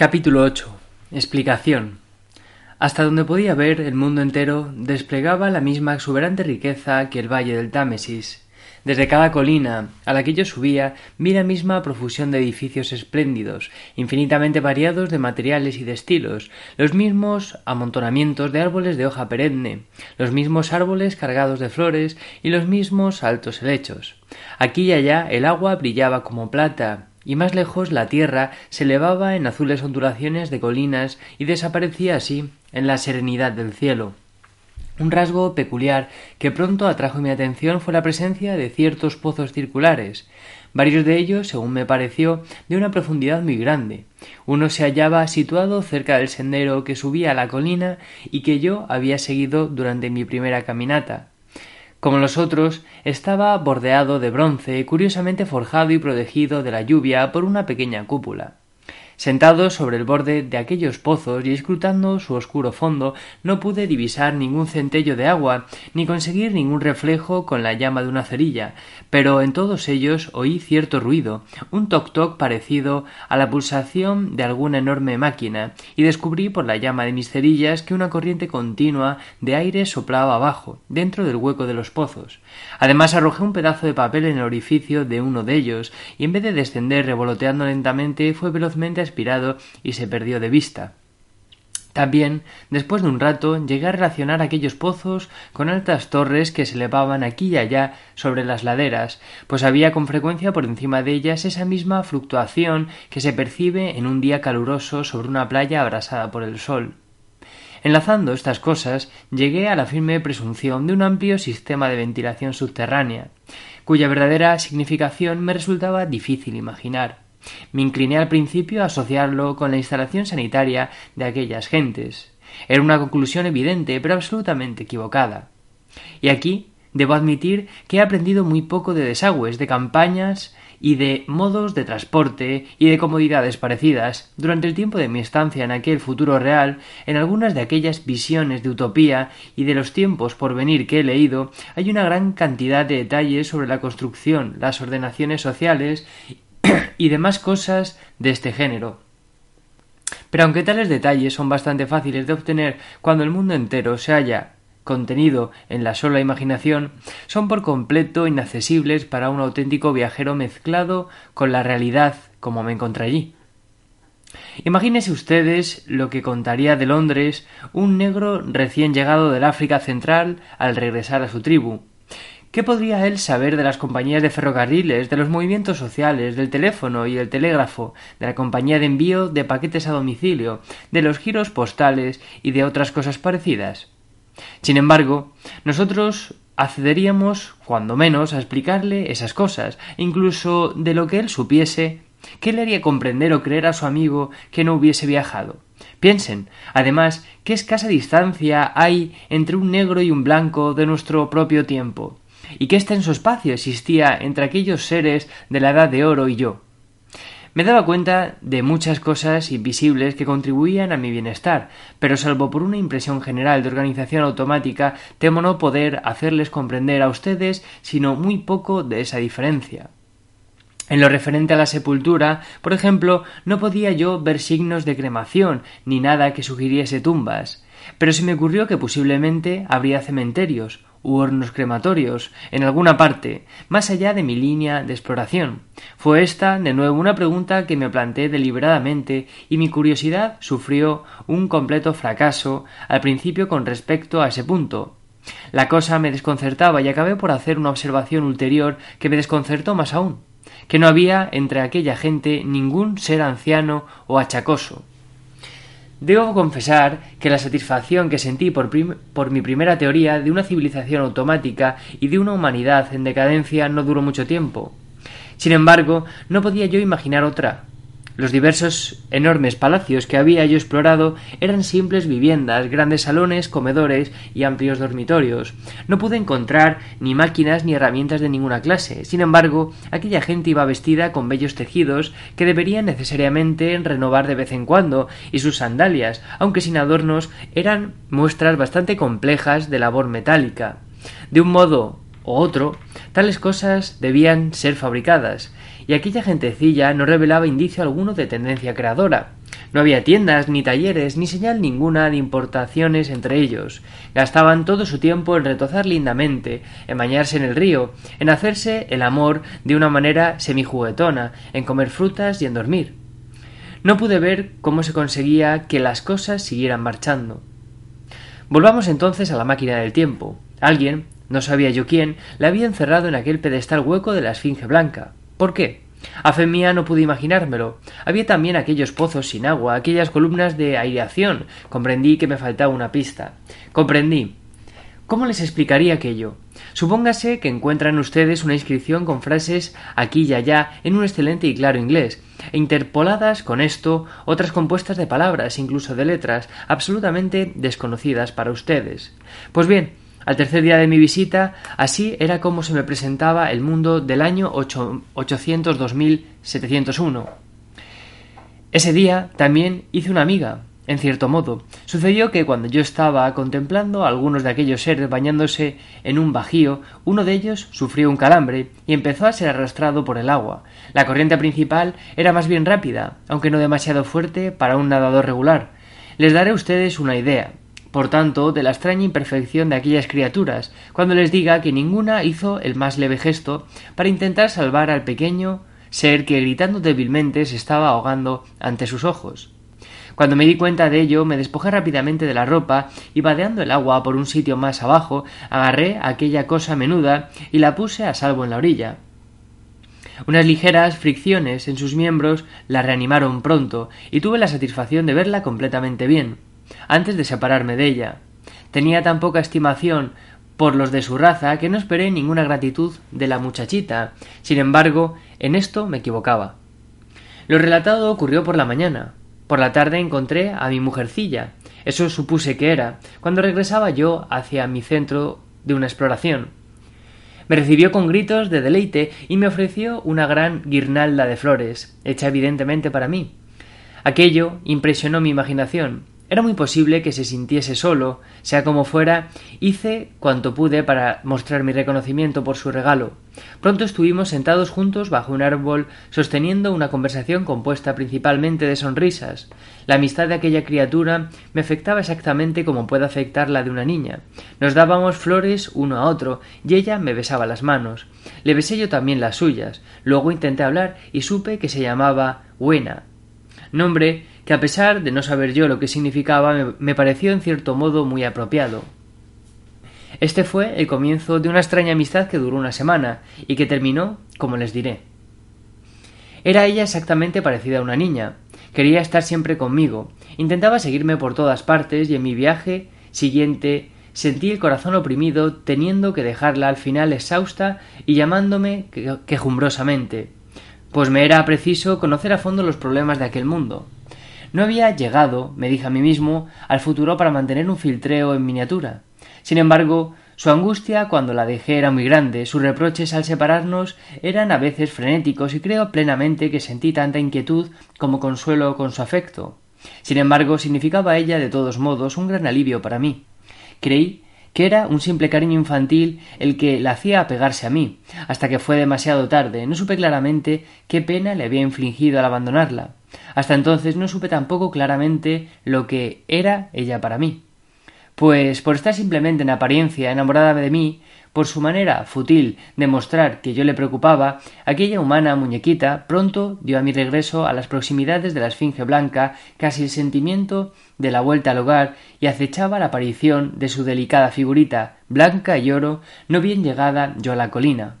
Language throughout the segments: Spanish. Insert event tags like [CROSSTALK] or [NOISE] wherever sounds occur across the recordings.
Capítulo 8. Explicación. Hasta donde podía ver, el mundo entero desplegaba la misma exuberante riqueza que el valle del Támesis. Desde cada colina a la que yo subía vi la misma profusión de edificios espléndidos, infinitamente variados de materiales y de estilos, los mismos amontonamientos de árboles de hoja perenne, los mismos árboles cargados de flores y los mismos altos helechos. Aquí y allá el agua brillaba como plata, y más lejos la tierra se elevaba en azules ondulaciones de colinas y desaparecía así en la serenidad del cielo. Un rasgo peculiar que pronto atrajo mi atención fue la presencia de ciertos pozos circulares, varios de ellos, según me pareció, de una profundidad muy grande. Uno se hallaba situado cerca del sendero que subía a la colina y que yo había seguido durante mi primera caminata. Como los otros, estaba bordeado de bronce, curiosamente forjado y protegido de la lluvia por una pequeña cúpula. Sentado sobre el borde de aquellos pozos y escrutando su oscuro fondo, no pude divisar ningún centello de agua, ni conseguir ningún reflejo con la llama de una cerilla, pero en todos ellos oí cierto ruido, un toc toc parecido a la pulsación de alguna enorme máquina, y descubrí por la llama de mis cerillas que una corriente continua de aire soplaba abajo, dentro del hueco de los pozos. Además arrojé un pedazo de papel en el orificio de uno de ellos, y en vez de descender revoloteando lentamente, fue velozmente y se perdió de vista. También, después de un rato, llegué a relacionar aquellos pozos con altas torres que se elevaban aquí y allá sobre las laderas, pues había con frecuencia por encima de ellas esa misma fluctuación que se percibe en un día caluroso sobre una playa abrasada por el sol. Enlazando estas cosas, llegué a la firme presunción de un amplio sistema de ventilación subterránea, cuya verdadera significación me resultaba difícil imaginar. Me incliné al principio a asociarlo con la instalación sanitaria de aquellas gentes. Era una conclusión evidente, pero absolutamente equivocada. Y aquí debo admitir que he aprendido muy poco de desagües, de campañas y de modos de transporte y de comodidades parecidas durante el tiempo de mi estancia en aquel futuro real, en algunas de aquellas visiones de utopía y de los tiempos por venir que he leído, hay una gran cantidad de detalles sobre la construcción, las ordenaciones sociales [CLEARS THROAT] y demás cosas de este género. Pero aunque tales detalles son bastante fáciles de obtener cuando el mundo entero se haya contenido en la sola imaginación, son por completo inaccesibles para un auténtico viajero mezclado con la realidad como me encontré allí. Imagínense ustedes lo que contaría de Londres un negro recién llegado del África Central al regresar a su tribu, ¿Qué podría él saber de las compañías de ferrocarriles, de los movimientos sociales, del teléfono y el telégrafo, de la compañía de envío de paquetes a domicilio, de los giros postales y de otras cosas parecidas? Sin embargo, nosotros accederíamos, cuando menos, a explicarle esas cosas, incluso de lo que él supiese, ¿qué le haría comprender o creer a su amigo que no hubiese viajado? Piensen, además, qué escasa distancia hay entre un negro y un blanco de nuestro propio tiempo y qué extenso espacio existía entre aquellos seres de la edad de oro y yo. Me daba cuenta de muchas cosas invisibles que contribuían a mi bienestar, pero salvo por una impresión general de organización automática, temo no poder hacerles comprender a ustedes sino muy poco de esa diferencia. En lo referente a la sepultura, por ejemplo, no podía yo ver signos de cremación, ni nada que sugiriese tumbas, pero se me ocurrió que posiblemente habría cementerios, u hornos crematorios en alguna parte, más allá de mi línea de exploración. Fue esta, de nuevo, una pregunta que me planteé deliberadamente y mi curiosidad sufrió un completo fracaso al principio con respecto a ese punto. La cosa me desconcertaba y acabé por hacer una observación ulterior que me desconcertó más aún, que no había entre aquella gente ningún ser anciano o achacoso. Debo confesar que la satisfacción que sentí por, por, mi primera teoría de una civilización automática y de una humanidad en decadencia no duró mucho tiempo. Sin embargo, no podía yo imaginar otra, los diversos enormes palacios que había yo explorado eran simples viviendas, grandes salones, comedores y amplios dormitorios. No pude encontrar ni máquinas ni herramientas de ninguna clase. Sin embargo, aquella gente iba vestida con bellos tejidos que deberían necesariamente renovar de vez en cuando, y sus sandalias, aunque sin adornos, eran muestras bastante complejas de labor metálica. De un modo o otro, tales cosas debían ser fabricadas, y aquella gentecilla no revelaba indicio alguno de tendencia creadora. No había tiendas, ni talleres, ni señal ninguna de importaciones entre ellos. Gastaban todo su tiempo en retozar lindamente, en bañarse en el río, en hacerse el amor de una manera semijuguetona, en comer frutas y en dormir. No pude ver cómo se conseguía que las cosas siguieran marchando. Volvamos entonces a la máquina del tiempo. Alguien, no sabía yo quién, la había encerrado en aquel pedestal hueco de la Esfinge Blanca. ¿Por qué? A fe mía no pude imaginármelo. Había también aquellos pozos sin agua, aquellas columnas de aireación. Comprendí que me faltaba una pista. Comprendí. ¿Cómo les explicaría aquello? Supóngase que encuentran ustedes una inscripción con frases aquí y allá en un excelente y claro inglés, e interpoladas con esto otras compuestas de palabras, incluso de letras, absolutamente desconocidas para ustedes. Pues bien, al tercer día de mi visita, así era como se me presentaba el mundo del año 802.701. Ese día también hice una amiga, en cierto modo. Sucedió que cuando yo estaba contemplando a algunos de aquellos seres bañándose en un bajío, uno de ellos sufrió un calambre y empezó a ser arrastrado por el agua. La corriente principal era más bien rápida, aunque no demasiado fuerte para un nadador regular. Les daré a ustedes una idea por tanto, de la extraña imperfección de aquellas criaturas, cuando les diga que ninguna hizo el más leve gesto para intentar salvar al pequeño ser que gritando débilmente se estaba ahogando ante sus ojos. Cuando me di cuenta de ello, me despojé rápidamente de la ropa y vadeando el agua por un sitio más abajo, agarré aquella cosa menuda y la puse a salvo en la orilla. Unas ligeras fricciones en sus miembros la reanimaron pronto y tuve la satisfacción de verla completamente bien antes de separarme de ella. Tenía tan poca estimación por los de su raza que no esperé ninguna gratitud de la muchachita. Sin embargo, en esto me equivocaba. Lo relatado ocurrió por la mañana. Por la tarde encontré a mi mujercilla. Eso supuse que era, cuando regresaba yo hacia mi centro de una exploración. Me recibió con gritos de deleite y me ofreció una gran guirnalda de flores, hecha evidentemente para mí. Aquello impresionó mi imaginación. Era muy posible que se sintiese solo, sea como fuera, hice cuanto pude para mostrar mi reconocimiento por su regalo. Pronto estuvimos sentados juntos bajo un árbol, sosteniendo una conversación compuesta principalmente de sonrisas. La amistad de aquella criatura me afectaba exactamente como puede afectar la de una niña. Nos dábamos flores uno a otro, y ella me besaba las manos. Le besé yo también las suyas. Luego intenté hablar y supe que se llamaba Buena, nombre que a pesar de no saber yo lo que significaba me, pareció en cierto modo muy apropiado. Este fue el comienzo de una extraña amistad que duró una semana y que terminó como les diré. Era ella exactamente parecida a una niña. Quería estar siempre conmigo. Intentaba seguirme por todas partes y en mi viaje siguiente sentí el corazón oprimido teniendo que dejarla al final exhausta y llamándome quejumbrosamente, pues me era preciso conocer a fondo los problemas de aquel mundo. No había llegado, me dije a mí mismo, al futuro para mantener un filtreo en miniatura. Sin embargo, su angustia cuando la dejé era muy grande, sus reproches al separarnos eran a veces frenéticos y creo plenamente que sentí tanta inquietud como consuelo con su afecto. Sin embargo, significaba ella de todos modos un gran alivio para mí. Creí que era un simple cariño infantil el que la hacía apegarse a mí, hasta que fue demasiado tarde. No supe claramente qué pena le había infligido al abandonarla. Hasta entonces no supe tampoco claramente lo que era ella para mí. Pues por estar simplemente en apariencia enamorada de mí, por su manera fútil de mostrar que yo le preocupaba, aquella humana muñequita pronto dio a mi regreso a las proximidades de la Esfinge Blanca casi el sentimiento de la vuelta al hogar y acechaba la aparición de su delicada figurita, blanca y oro, no bien llegada yo a la colina.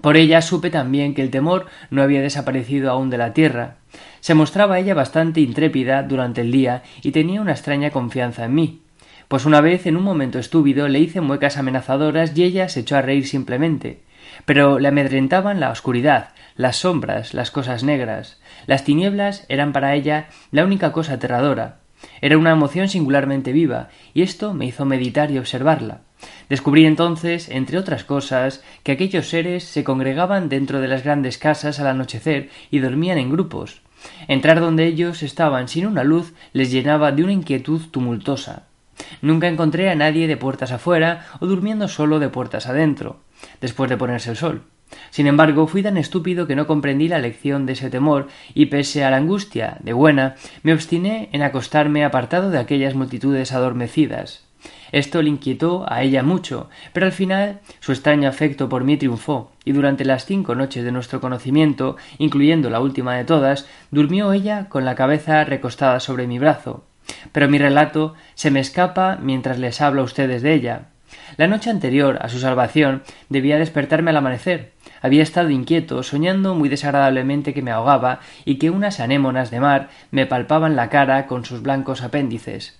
Por ella supe también que el temor no había desaparecido aún de la tierra. Se mostraba ella bastante intrépida durante el día y tenía una extraña confianza en mí. Pues una vez, en un momento estúpido, le hice muecas amenazadoras y ella se echó a reír simplemente. Pero le amedrentaban la oscuridad, las sombras, las cosas negras. Las tinieblas eran para ella la única cosa aterradora. Era una emoción singularmente viva, y esto me hizo meditar y observarla. Descubrí entonces, entre otras cosas, que aquellos seres se congregaban dentro de las grandes casas al anochecer y dormían en grupos. Entrar donde ellos estaban sin una luz les llenaba de una inquietud tumultuosa. Nunca encontré a nadie de puertas afuera o durmiendo solo de puertas adentro, después de ponerse el sol. Sin embargo, fui tan estúpido que no comprendí la lección de ese temor, y pese a la angustia de buena, me obstiné en acostarme apartado de aquellas multitudes adormecidas. Esto le inquietó a ella mucho, pero al final su extraño afecto por mí triunfó, y durante las cinco noches de nuestro conocimiento, incluyendo la última de todas, durmió ella con la cabeza recostada sobre mi brazo. Pero mi relato se me escapa mientras les hablo a ustedes de ella. La noche anterior a su salvación debía despertarme al amanecer. Había estado inquieto, soñando muy desagradablemente que me ahogaba y que unas anémonas de mar me palpaban la cara con sus blancos apéndices.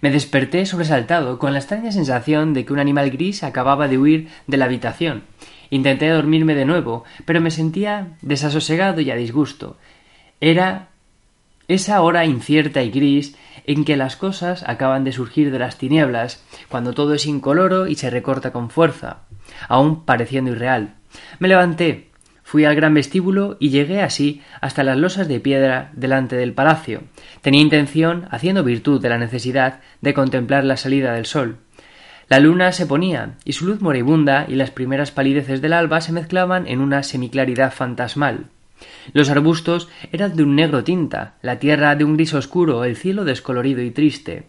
Me desperté sobresaltado, con la extraña sensación de que un animal gris acababa de huir de la habitación. Intenté dormirme de nuevo, pero me sentía desasosegado y a disgusto. Era esa hora incierta y gris en que las cosas acaban de surgir de las tinieblas, cuando todo es incoloro y se recorta con fuerza, aun pareciendo irreal. Me levanté, fui al gran vestíbulo y llegué así hasta las losas de piedra delante del palacio. Tenía intención, haciendo virtud de la necesidad, de contemplar la salida del sol. La luna se ponía, y su luz moribunda y las primeras palideces del alba se mezclaban en una semiclaridad fantasmal. Los arbustos eran de un negro tinta, la tierra de un gris oscuro, el cielo descolorido y triste.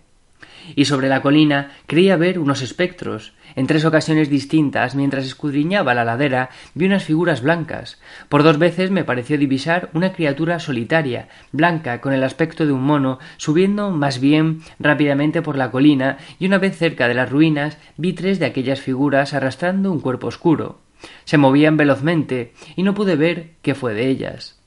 Y sobre la colina creía ver unos espectros. En tres ocasiones distintas, mientras escudriñaba la ladera, vi unas figuras blancas. Por dos veces me pareció divisar una criatura solitaria, blanca, con el aspecto de un mono, subiendo más bien rápidamente por la colina, y una vez cerca de las ruinas vi tres de aquellas figuras arrastrando un cuerpo oscuro. Se movían velozmente y no pude ver qué fue de ellas.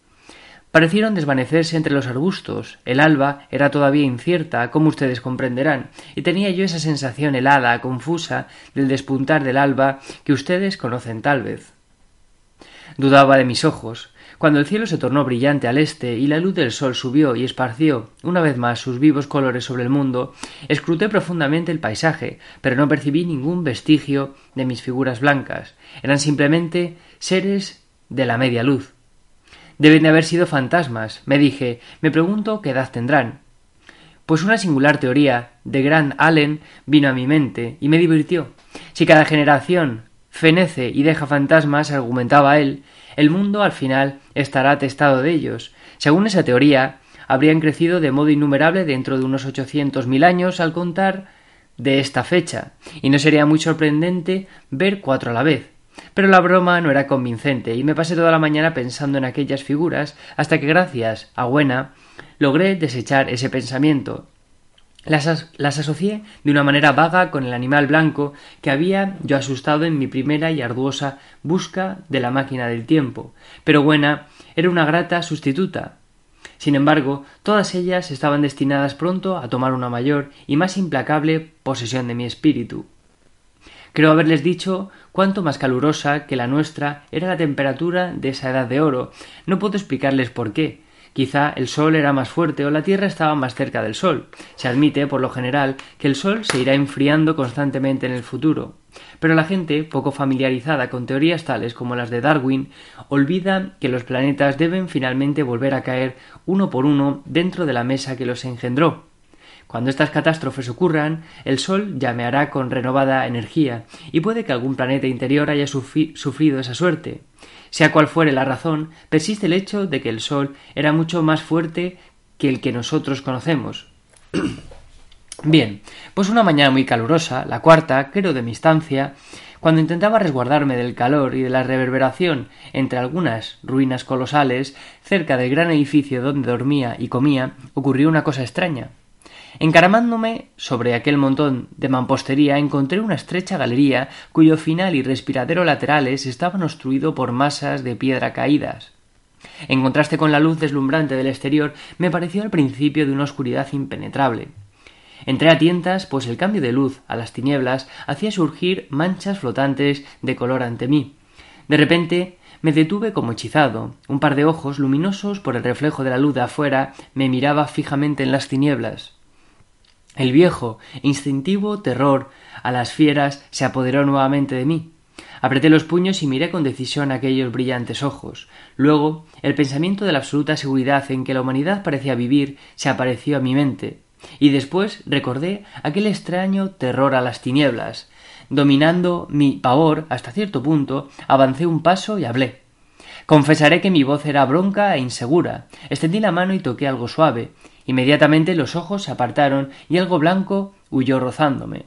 Parecieron desvanecerse entre los arbustos. El alba era todavía incierta, como ustedes comprenderán, y tenía yo esa sensación helada, confusa, del despuntar del alba que ustedes conocen tal vez. Dudaba de mis ojos, cuando el cielo se tornó brillante al este y la luz del sol subió y esparció una vez más sus vivos colores sobre el mundo, escruté profundamente el paisaje, pero no percibí ningún vestigio de mis figuras blancas. Eran simplemente seres de la media luz. Deben de haber sido fantasmas, me dije. Me pregunto qué edad tendrán. Pues una singular teoría de Grant Allen vino a mi mente y me divirtió. Si cada generación fenece y deja fantasmas, argumentaba él, el mundo al final estará atestado de ellos. Según esa teoría, habrían crecido de modo innumerable dentro de unos ochocientos mil años al contar de esta fecha, y no sería muy sorprendente ver cuatro a la vez. Pero la broma no era convincente, y me pasé toda la mañana pensando en aquellas figuras, hasta que gracias a Buena logré desechar ese pensamiento, las, las, asocié de una manera vaga con el animal blanco que había yo asustado en mi primera y arduosa busca de la máquina del tiempo, pero buena era una grata sustituta. Sin embargo, todas ellas estaban destinadas pronto a tomar una mayor y más implacable posesión de mi espíritu. Creo haberles dicho cuánto más calurosa que la nuestra era la temperatura de esa edad de oro. No puedo explicarles por qué, Quizá el Sol era más fuerte o la Tierra estaba más cerca del Sol. Se admite, por lo general, que el Sol se irá enfriando constantemente en el futuro. Pero la gente, poco familiarizada con teorías tales como las de Darwin, olvida que los planetas deben finalmente volver a caer uno por uno dentro de la mesa que los engendró. Cuando estas catástrofes ocurran, el Sol llameará con renovada energía, y puede que algún planeta interior haya sufrido esa suerte. Sea cual fuere la razón, persiste el hecho de que el Sol era mucho más fuerte que el que nosotros conocemos. [CLEARS THROAT] Bien, pues una mañana muy calurosa, la cuarta, creo, de mi estancia, cuando intentaba resguardarme del calor y de la reverberación entre algunas ruinas colosales, cerca del gran edificio donde dormía y comía, ocurrió una cosa extraña. Encaramándome sobre aquel montón de mampostería encontré una estrecha galería cuyo final y respiradero laterales estaban obstruido por masas de piedra caídas. En contraste con la luz deslumbrante del exterior, me pareció al principio de una oscuridad impenetrable. Entré a tientas, pues el cambio de luz a las tinieblas hacía surgir manchas flotantes de color ante mí. De repente me detuve como hechizado. Un par de ojos, luminosos por el reflejo de la luz de afuera, me miraba fijamente en las tinieblas. El viejo instintivo terror a las fieras se apoderó nuevamente de mí. Apreté los puños y miré con decisión aquellos brillantes ojos. Luego, el pensamiento de la absoluta seguridad en que la humanidad parecía vivir se apareció a mi mente. Y después recordé aquel extraño terror a las tinieblas. Dominando mi pavor hasta cierto punto, avancé un paso y hablé. Confesaré que mi voz era bronca e insegura. Extendí la mano y toqué algo suave. Inmediatamente los ojos se apartaron y algo blanco huyó rozándome.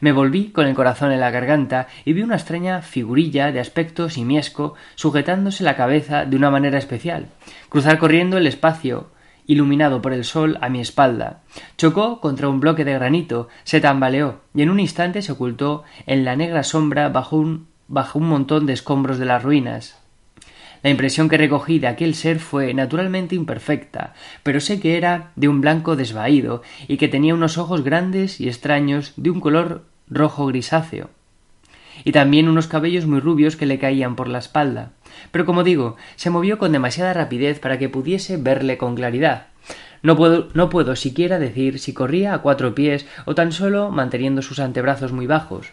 Me volví con el corazón en la garganta y vi una extraña figurilla de aspecto simiesco sujetándose la cabeza de una manera especial, cruzar corriendo el espacio iluminado por el sol a mi espalda. Chocó contra un bloque de granito, se tambaleó y en un instante se ocultó en la negra sombra bajo un, bajo un montón de escombros de las ruinas. La impresión que recogí de aquel ser fue naturalmente imperfecta, pero sé que era de un blanco desvaído y que tenía unos ojos grandes y extraños de un color rojo grisáceo y también unos cabellos muy rubios que le caían por la espalda. Pero como digo, se movió con demasiada rapidez para que pudiese verle con claridad. No puedo, no puedo siquiera decir si corría a cuatro pies o tan solo manteniendo sus antebrazos muy bajos.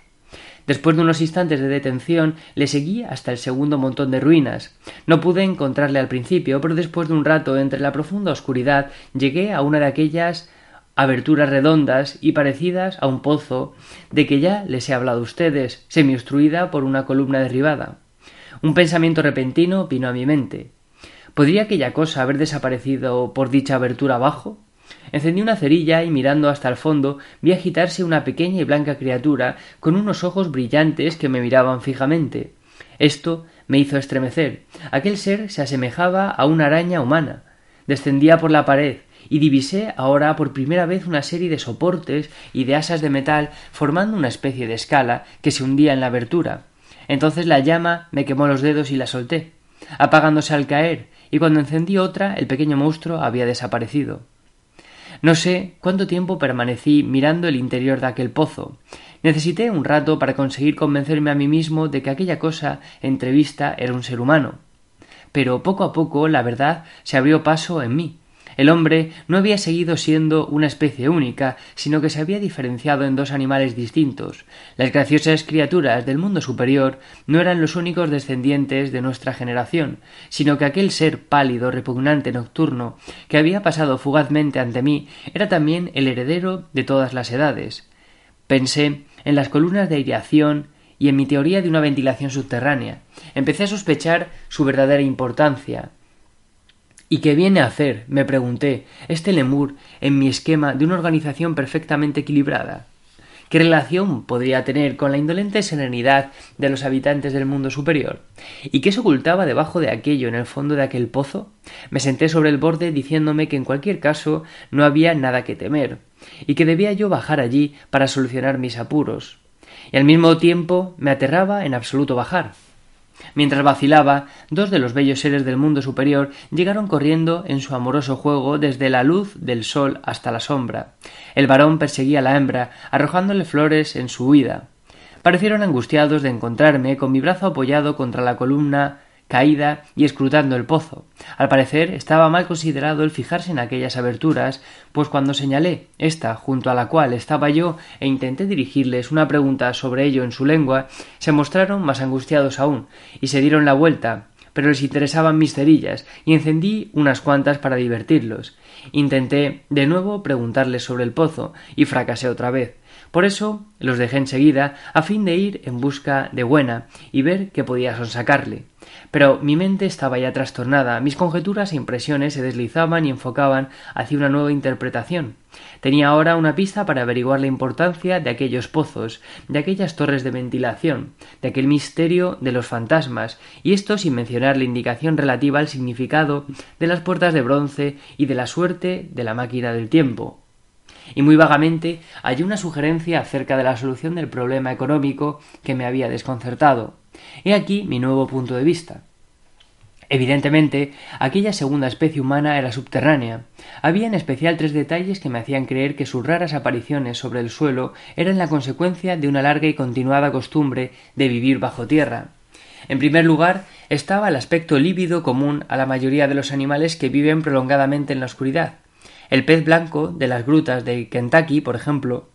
Después de unos instantes de detención, le seguí hasta el segundo montón de ruinas. No pude encontrarle al principio, pero después de un rato entre la profunda oscuridad llegué a una de aquellas aberturas redondas y parecidas a un pozo de que ya les he hablado a ustedes, semiobstruida por una columna derribada. Un pensamiento repentino vino a mi mente. ¿Podría aquella cosa haber desaparecido por dicha abertura abajo? Encendí una cerilla y mirando hasta el fondo vi agitarse una pequeña y blanca criatura con unos ojos brillantes que me miraban fijamente. Esto me hizo estremecer. Aquel ser se asemejaba a una araña humana. Descendía por la pared, y divisé ahora por primera vez una serie de soportes y de asas de metal formando una especie de escala que se hundía en la abertura. Entonces la llama me quemó los dedos y la solté, apagándose al caer, y cuando encendí otra el pequeño monstruo había desaparecido. No sé cuánto tiempo permanecí mirando el interior de aquel pozo. Necesité un rato para conseguir convencerme a mí mismo de que aquella cosa entrevista era un ser humano. Pero poco a poco la verdad se abrió paso en mí, el hombre no había seguido siendo una especie única, sino que se había diferenciado en dos animales distintos. Las graciosas criaturas del mundo superior no eran los únicos descendientes de nuestra generación, sino que aquel ser pálido, repugnante, nocturno, que había pasado fugazmente ante mí, era también el heredero de todas las edades. Pensé en las columnas de aireación y en mi teoría de una ventilación subterránea. Empecé a sospechar su verdadera importancia. ¿Y qué viene a hacer, me pregunté, este lemur en mi esquema de una organización perfectamente equilibrada? ¿Qué relación podría tener con la indolente serenidad de los habitantes del mundo superior? ¿Y qué se ocultaba debajo de aquello en el fondo de aquel pozo? Me senté sobre el borde diciéndome que en cualquier caso no había nada que temer, y que debía yo bajar allí para solucionar mis apuros. Y al mismo tiempo me aterraba en absoluto bajar. Mientras vacilaba, dos de los bellos seres del mundo superior llegaron corriendo en su amoroso juego desde la luz del sol hasta la sombra. El varón perseguía a la hembra, arrojándole flores en su huida. Parecieron angustiados de encontrarme con mi brazo apoyado contra la columna caída y escrutando el pozo. Al parecer estaba mal considerado el fijarse en aquellas aberturas, pues cuando señalé esta junto a la cual estaba yo e intenté dirigirles una pregunta sobre ello en su lengua, se mostraron más angustiados aún y se dieron la vuelta, pero les interesaban mis cerillas y encendí unas cuantas para divertirlos. Intenté de nuevo preguntarles sobre el pozo y fracasé otra vez. Por eso los dejé enseguida a fin de ir en busca de buena y ver qué podía sonsacarle. Pero mi mente estaba ya trastornada, mis conjeturas e impresiones se deslizaban y enfocaban hacia una nueva interpretación. Tenía ahora una pista para averiguar la importancia de aquellos pozos, de aquellas torres de ventilación, de aquel misterio de los fantasmas, y esto sin mencionar la indicación relativa al significado de las puertas de bronce y de la suerte de la máquina del tiempo. Y muy vagamente hallé una sugerencia acerca de la solución del problema económico que me había desconcertado. He aquí mi nuevo punto de vista. Evidentemente, aquella segunda especie humana era subterránea. Había en especial tres detalles que me hacían creer que sus raras apariciones sobre el suelo eran la consecuencia de una larga y continuada costumbre de vivir bajo tierra. En primer lugar, estaba el aspecto lívido común a la mayoría de los animales que viven prolongadamente en la oscuridad. El pez blanco de las grutas de Kentucky, por ejemplo,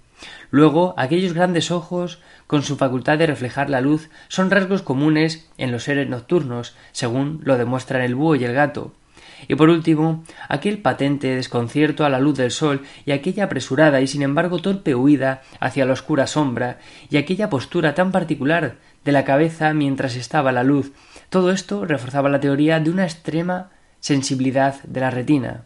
Luego, aquellos grandes ojos, con su facultad de reflejar la luz, son rasgos comunes en los seres nocturnos, según lo demuestran el búho y el gato. y por último aquel patente desconcierto a la luz del sol y aquella apresurada y sin embargo torpe huida hacia la oscura sombra y aquella postura tan particular de la cabeza mientras estaba la luz todo esto reforzaba la teoría de una extrema sensibilidad de la retina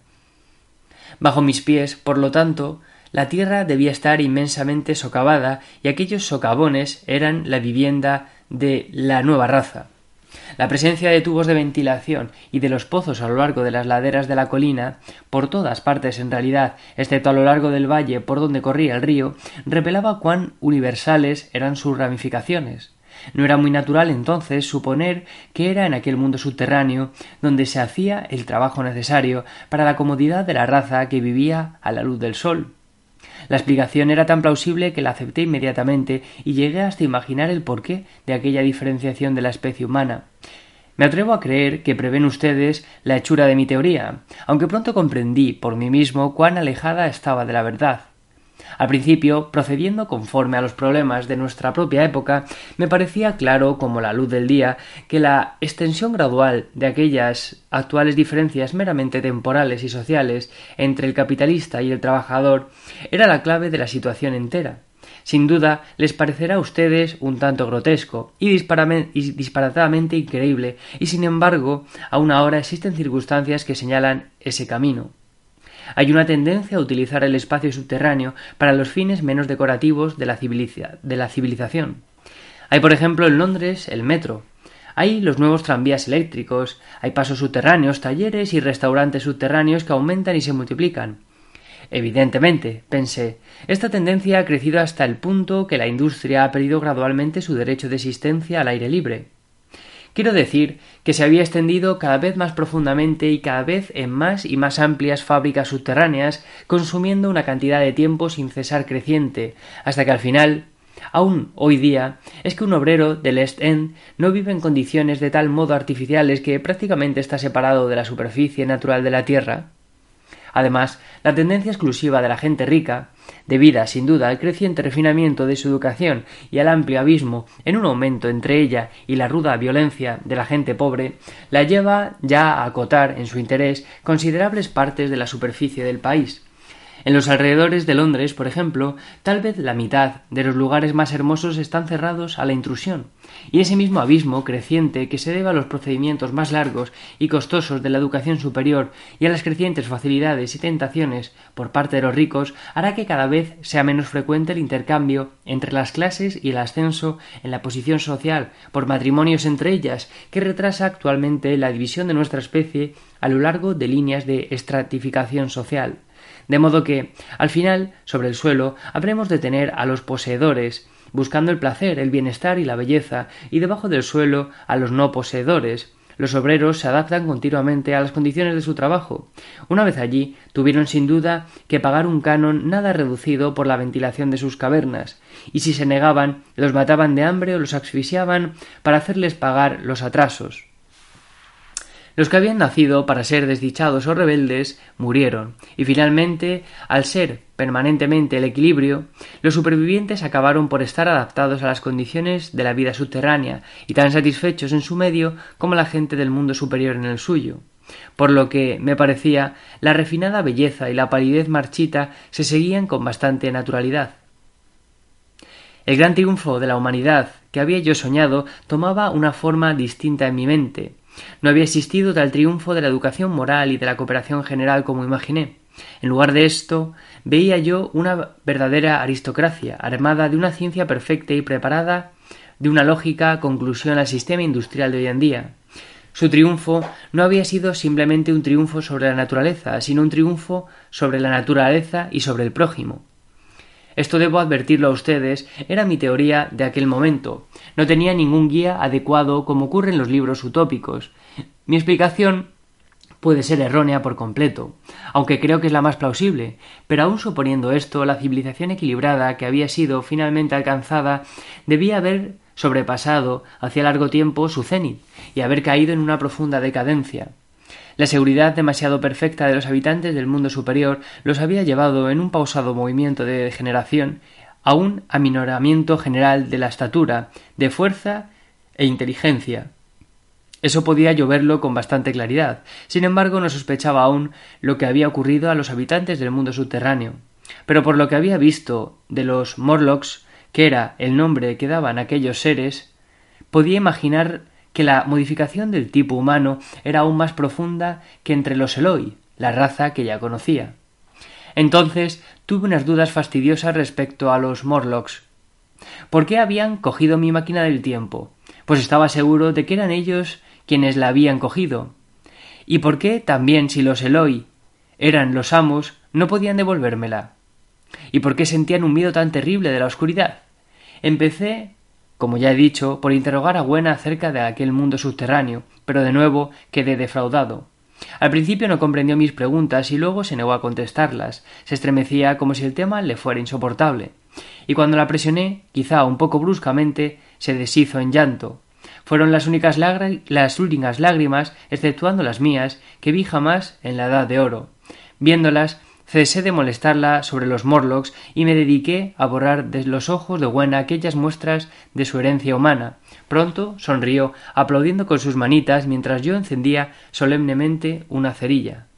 bajo mis pies por lo tanto la tierra debía estar inmensamente socavada y aquellos socavones eran la vivienda de la nueva raza la presencia de tubos de ventilación y de los pozos a lo largo de las laderas de la colina, por todas partes en realidad, excepto a lo largo del valle por donde corría el río, revelaba cuán universales eran sus ramificaciones. No era muy natural entonces suponer que era en aquel mundo subterráneo donde se hacía el trabajo necesario para la comodidad de la raza que vivía a la luz del sol. La explicación era tan plausible que la acepté inmediatamente y llegué hasta imaginar el porqué de aquella diferenciación de la especie humana. Me atrevo a creer que prevén ustedes la hechura de mi teoría, aunque pronto comprendí por mí mismo cuán alejada estaba de la verdad. Al principio, procediendo conforme a los problemas de nuestra propia época, me parecía claro como la luz del día que la extensión gradual de aquellas actuales diferencias meramente temporales y sociales entre el capitalista y el trabajador era la clave de la situación entera. Sin duda les parecerá a ustedes un tanto grotesco y, disparatadamente increíble, y sin embargo, aún ahora existen circunstancias que señalan ese camino. Hay una tendencia a utilizar el espacio subterráneo para los fines menos decorativos de la, civilización. Hay, por ejemplo, en Londres el metro, hay los nuevos tranvías eléctricos, hay pasos subterráneos, talleres y restaurantes subterráneos que aumentan y se multiplican. Evidentemente, pensé, esta tendencia ha crecido hasta el punto que la industria ha perdido gradualmente su derecho de existencia al aire libre. Quiero decir que se había extendido cada vez más profundamente y cada vez en más y más amplias fábricas subterráneas, consumiendo una cantidad de tiempo sin cesar creciente, hasta que al final Aún hoy día es que un obrero del East End no vive en condiciones de tal modo artificiales que prácticamente está separado de la superficie natural de la Tierra. Además, la tendencia exclusiva de la gente rica, debida sin duda al creciente refinamiento de su educación y al amplio abismo en un aumento entre ella y la ruda violencia de la gente pobre, la lleva ya a acotar en su interés considerables partes de la superficie del país, en los alrededores de Londres, por ejemplo, tal vez la mitad de los lugares más hermosos están cerrados a la intrusión, y ese mismo abismo creciente que se debe a los procedimientos más largos y costosos de la educación superior y a las crecientes facilidades y tentaciones por parte de los ricos hará que cada vez sea menos frecuente el intercambio entre las clases y el ascenso en la posición social por matrimonios entre ellas, que retrasa actualmente la división de nuestra especie a lo largo de líneas de estratificación social. De modo que, al final, sobre el suelo, habremos de tener a los poseedores, buscando el placer, el bienestar y la belleza, y debajo del suelo a los no poseedores. Los obreros se adaptan continuamente a las condiciones de su trabajo. Una vez allí, tuvieron sin duda que pagar un canon nada reducido por la ventilación de sus cavernas, y si se negaban, los mataban de hambre o los asfixiaban para hacerles pagar los atrasos. Los que habían nacido para ser desdichados o rebeldes murieron, y finalmente, al ser permanentemente el equilibrio, los supervivientes acabaron por estar adaptados a las condiciones de la vida subterránea y tan satisfechos en su medio como la gente del mundo superior en el suyo. Por lo que, me parecía, la refinada belleza y la palidez marchita se seguían con bastante naturalidad. El gran triunfo de la humanidad que había yo soñado tomaba una forma distinta en mi mente, no había existido tal triunfo de la educación moral y de la cooperación general como imaginé. En lugar de esto, veía yo una verdadera aristocracia, armada de una ciencia perfecta y preparada de una lógica conclusión al sistema industrial de hoy en día. Su triunfo no había sido simplemente un triunfo sobre la naturaleza, sino un triunfo sobre la naturaleza y sobre el prójimo. Esto debo advertirlo a ustedes, era mi teoría de aquel momento. No tenía ningún guía adecuado como ocurre en los libros utópicos. Mi explicación puede ser errónea por completo, aunque creo que es la más plausible, pero aun suponiendo esto, la civilización equilibrada que había sido finalmente alcanzada debía haber sobrepasado hacia largo tiempo su cenit y haber caído en una profunda decadencia. La seguridad demasiado perfecta de los habitantes del mundo superior los había llevado en un pausado movimiento de degeneración a un aminoramiento general de la estatura, de fuerza e inteligencia. Eso podía lloverlo con bastante claridad. Sin embargo, no sospechaba aún lo que había ocurrido a los habitantes del mundo subterráneo. Pero por lo que había visto de los Morlocks, que era el nombre que daban aquellos seres, podía imaginar que la modificación del tipo humano era aún más profunda que entre los Eloi, la raza que ya conocía. Entonces tuve unas dudas fastidiosas respecto a los Morlocks. ¿Por qué habían cogido mi máquina del tiempo? Pues estaba seguro de que eran ellos quienes la habían cogido. ¿Y por qué también si los Eloi eran los amos no podían devolvérmela? ¿Y por qué sentían un miedo tan terrible de la oscuridad? Empecé como ya he dicho, por interrogar a Buena acerca de aquel mundo subterráneo, pero de nuevo quedé defraudado. Al principio no comprendió mis preguntas y luego se negó a contestarlas. Se estremecía como si el tema le fuera insoportable. Y cuando la presioné, quizá un poco bruscamente, se deshizo en llanto. Fueron las únicas las últimas lágrimas, exceptuando las mías, que vi jamás en la edad de oro. Viéndolas, Cesé de molestarla sobre los Morlocks y me dediqué a borrar de los ojos de Buena aquellas muestras de su herencia humana. Pronto sonrió, aplaudiendo con sus manitas mientras yo encendía solemnemente una cerilla.